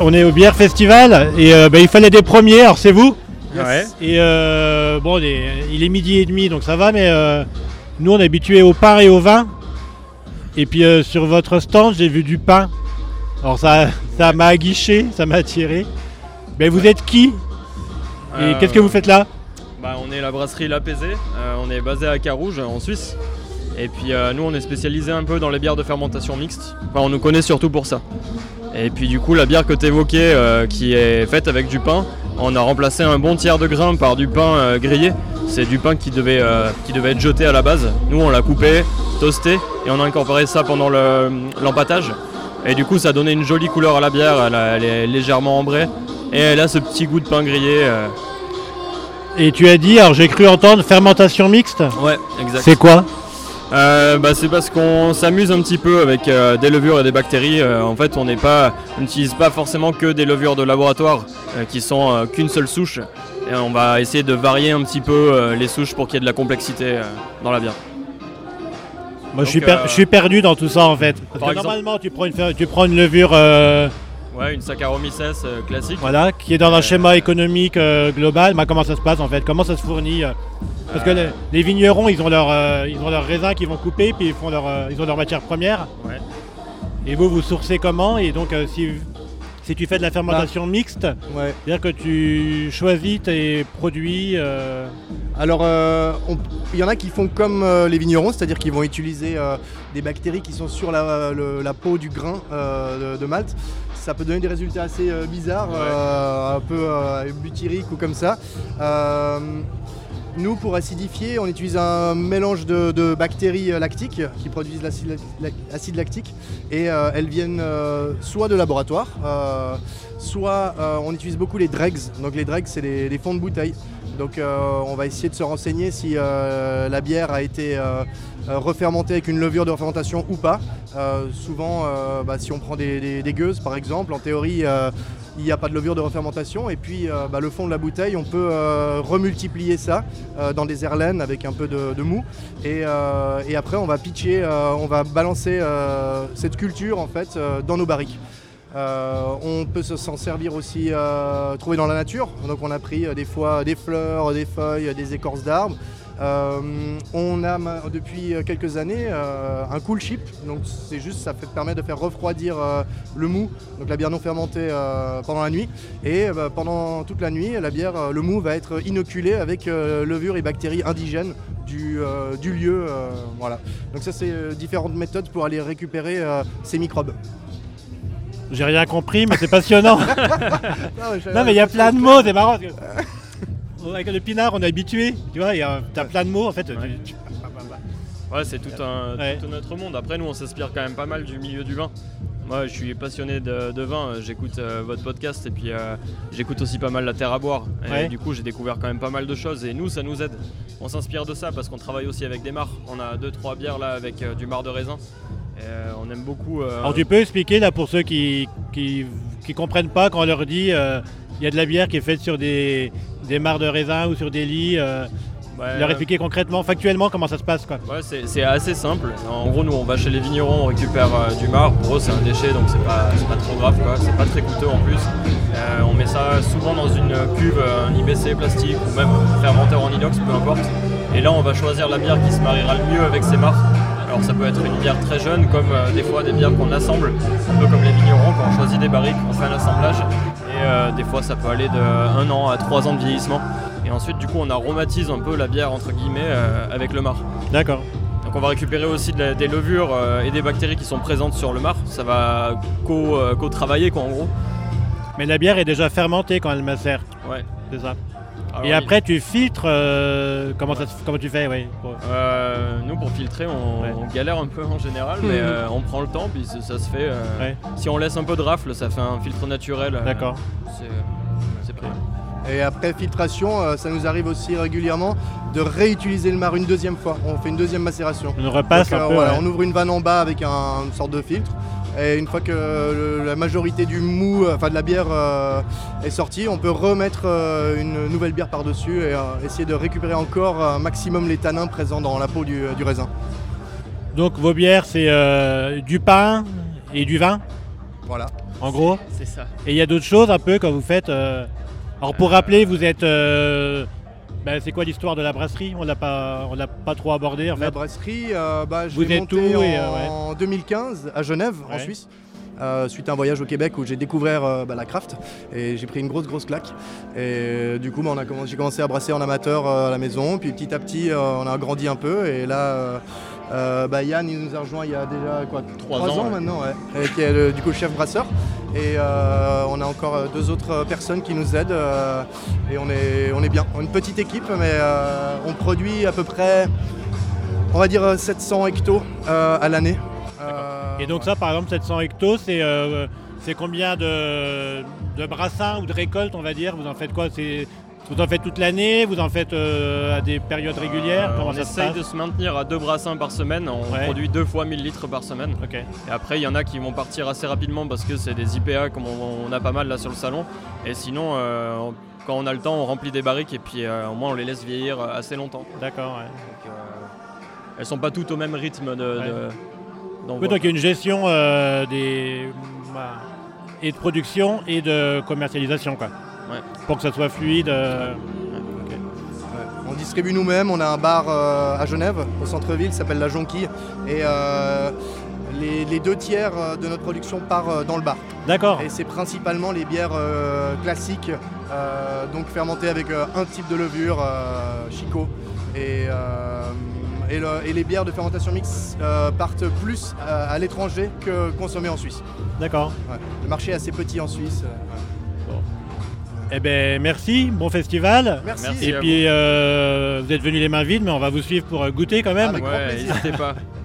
on est au bière festival et euh, bah, il fallait des premiers, alors c'est vous Ouais. Et euh, bon, il est, midi et demi donc ça va, mais euh, nous on est habitués au pain et au vin. Et puis euh, sur votre stand, j'ai vu du pain. Alors ça ça m'a aguiché, ça m'a attiré. Mais vous êtes qui Et Euh, qu'est-ce que vous faites là bah, On est la brasserie L'Apaisé. Euh, on est basé à Carouge, en Suisse. Et puis euh, nous, on est spécialisé un peu dans les bières de fermentation mixte. Enfin, on nous connaît surtout pour ça. Et puis du coup, la bière que tu évoquais, qui est faite avec du pain, on a remplacé un bon tiers de grain par du pain euh, grillé. C'est du pain qui devait, euh, qui devait être jeté à la base. Nous, on l'a coupé, toasté, et on a incorporé ça pendant le- l'empâtage. Et du coup, ça donnait une jolie couleur à la bière. Elle, a- elle est légèrement ambrée. Et elle a ce petit goût de pain grillé. euh. Et tu as dit, alors j'ai cru entendre fermentation mixte? Ouais, exact. C'est quoi? Euh, bah, c'est parce qu'on s'amuse un petit peu avec euh, des levures et des bactéries. Euh, en fait, on pas, n'utilise pas forcément que des levures de laboratoire euh, qui sont qu'une seule souche. Et on va essayer de varier un petit peu les souches pour qu'il y ait de la complexité dans la bière. Moi je suis, je suis perdu dans tout ça en fait. Parce que normalement tu prends une, fer- tu prends une levure Ouais, une Saccharomyces euh, classique. voilà, qui est dans un schéma économique euh, global. Bah, comment ça se passe en fait? Comment ça se fournit euh? Parce que les, les vignerons ils ont leur euh, ils ont leurs raisins qu'ils vont couper puis ils font leur ils ont leur matière première. Ouais. Et vous vous sourcez comment? Et donc si si tu fais de la fermentation mixte, Ouais. c'est-à-dire que tu choisis tes produits. euh, Alors, euh, il y en a qui font comme euh, les vignerons, c'est-à-dire qu'ils vont utiliser des bactéries qui sont sur la, le- la peau du grain de, de malt. Ça peut donner des résultats assez bizarres, Ouais. un peu butyriques ou comme ça. Nous, pour acidifier, on utilise un mélange de, bactéries euh, lactiques qui produisent l'acide lac- acide lactique et euh, elles viennent euh, soit de laboratoire, soit on utilise beaucoup les dregs. Donc les dregs, c'est les, fonds de bouteille. Donc on va essayer de se renseigner si la bière a été refermentée avec une levure de fermentation ou pas. Souvent, bah, si on prend des, des- gueuses par exemple, en théorie, il n'y a pas de levure de refermentation. Et puis euh, bah, le fond de la bouteille, on peut euh, remultiplier ça euh, dans des airlaines avec un peu de, mou. Et, après, on va pitcher, on va balancer cette culture en fait dans nos barriques. Euh, on peut se- s'en servir aussi euh, trouver dans la nature. Donc on a pris euh, des fois des fleurs, des feuilles, des écorces d'arbres. On a depuis quelques années un cool chip. C'est juste ça permet de faire refroidir le mou, donc la bière non fermentée pendant la nuit. Et bah, pendant toute la nuit, la bière, le mou va être inoculé avec levure et bactéries indigènes du, lieu. voilà. Donc ça c'est différentes méthodes pour aller récupérer ces microbes. J'ai rien compris, mais c'est passionnant. Non mais il y a plein de mots, c'est marrant. parce que- Avec le pinard, on est habitué, tu vois, il y a- t'as plein de mots en fait. tu- Ouais. tu- Ouais, c'est tout un, Ouais. tout un autre monde. Après, nous, on s'inspire quand même pas mal du milieu du vin. Moi, je suis passionné de, de vin. J'écoute euh, votre podcast et puis euh, j'écoute aussi pas mal la terre à boire. Et Ouais. du coup, j'ai découvert quand même pas mal de choses. Et nous, ça nous aide. On s'inspire de ça parce qu'on travaille aussi avec des mares. On a deux, trois bières là avec euh, du marc de raisin. Euh, on aime beaucoup. euh, Alors tu peux expliquer là pour ceux qui qui, qui comprennent pas quand on leur dit euh, il y a de la bière qui est faite sur des, des mares de raisin ou sur des lits, ouais, leur expliquer concrètement, factuellement comment ça se passe quoi. Ouais, c'est assez simple. En gros, nous, on va chez les vignerons, on récupère du marc. Pour eux, c'est un déchet, donc c'est pas, pas trop grave, quoi. C'est pas très coûteux en plus. On met ça souvent dans une cuve, un IBC plastique ou même fermenteur en inox, peu importe. Et là, on va choisir la bière qui se mariera le mieux avec ces marcs. Alors, ça peut être une bière très jeune, comme euh, des fois des bières qu'on assemble, un peu comme les vignerons, quand on choisit des barriques, on fait un assemblage. Et euh, des fois, ça peut aller de 1 an à 3 ans de vieillissement. Et ensuite, du coup, on aromatise un peu la bière, entre guillemets, euh, avec le marc. D'accord. Donc on va récupérer aussi de la- des levures et des bactéries qui sont présentes sur le marc. Ça va co- co-travailler quoi en gros. Mais la bière est déjà fermentée quand elle macère, Ouais. c'est ça. Alors, Et après tu filtres, euh, comment, ça, se- comment tu fais oui, pour- Euh, nous pour filtrer on, Ouais. on galère un peu en général mais euh, on prend le temps puis ça, ça se fait. euh, Ouais. Si on laisse un peu de rafle ça fait un filtre naturel. euh, D'accord. c'est c'est prêt. Et après filtration, euh, ça nous arrive aussi régulièrement de réutiliser le marc une deuxième fois. On fait une deuxième macération. On repasse Donc, un euh, peu. voilà, ouais. On ouvre une vanne en bas avec un- une sorte de filtre. Et une fois que le- la majorité du mou, euh, enfin de la bière euh, est sortie, on peut remettre euh, une nouvelle bière par-dessus et euh, essayer de récupérer encore un maximum les tanins présents dans la peau du, du raisin. Donc vos bières c'est euh, du pain et du vin? Voilà. En gros? C'est ça. Et il y a d'autres choses un peu quand vous faites. euh, Alors pour rappeler, vous êtes. euh, ben, c'est quoi l'histoire de la brasserie? On l'a pas, on l'a pas trop abordé en La fait. brasserie, euh, bah, je Vous l'ai montée en, et, euh, ouais. en 2015 à Genève, en. Suisse. euh, suite à un voyage au Québec où j'ai découvert euh, bah, la craft et j'ai pris une grosse grosse claque et du coup bah, j'ai commencé à brasser en amateur euh, à la maison puis petit à petit on a grandi un peu et là euh, bah, Yann il nous a rejoint il y a déjà quoi Trois trois ans, ouais. maintenant ouais, et qui est le- du coup chef brasseur et euh, on a encore euh, deux autres personnes qui nous aident euh, et on est, on est bien. On est une petite équipe mais on produit à peu près on va dire euh, 700 hectos à l'année. Et donc ça, par exemple, 700 hectos, c'est c'est combien de, de brassins ou de récoltes, on va dire? Vous en faites quoi? C'est Vous en faites toute l'année Vous en faites euh, à des périodes régulières Euh, on ça se essaye passe de se maintenir à deux brassins par semaine. On Ouais. produit deux fois 1000 litres par semaine. Et après, il y en a qui vont partir assez rapidement parce que c'est des IPA comme on, on a pas mal là sur le salon. Et sinon, euh, quand on a le temps, on remplit des barriques et puis au moins on les laisse vieillir assez longtemps. D'accord. ouais. Donc, elles sont pas toutes au même rythme de. Ouais. de- d'envoi. Oui, donc il y a une gestion des bah, et de production et de commercialisation, quoi. Ouais. Pour que ça soit fluide. euh, Ouais. On distribue nous-mêmes, on a un bar euh, à Genève, au centre-ville, qui s'appelle La Jonquille. Et euh, les, les deux tiers de notre production part euh, dans le bar. D'accord. Et c'est principalement les bières euh, classiques, euh, donc fermentées avec euh, un type de levure, euh, Chico. Et, euh, et, le- et les bières de fermentation mixte euh, partent plus euh, à l'étranger que consommées en Suisse. D'accord. Ouais. Le marché est assez petit en Suisse. euh, ouais. Eh ben merci, bon festival. Merci. Et puis euh, vous êtes venus les mains vides, mais on va vous suivre pour euh, goûter quand même. Avec grand Ouais, plaisir. n'hésitez pas.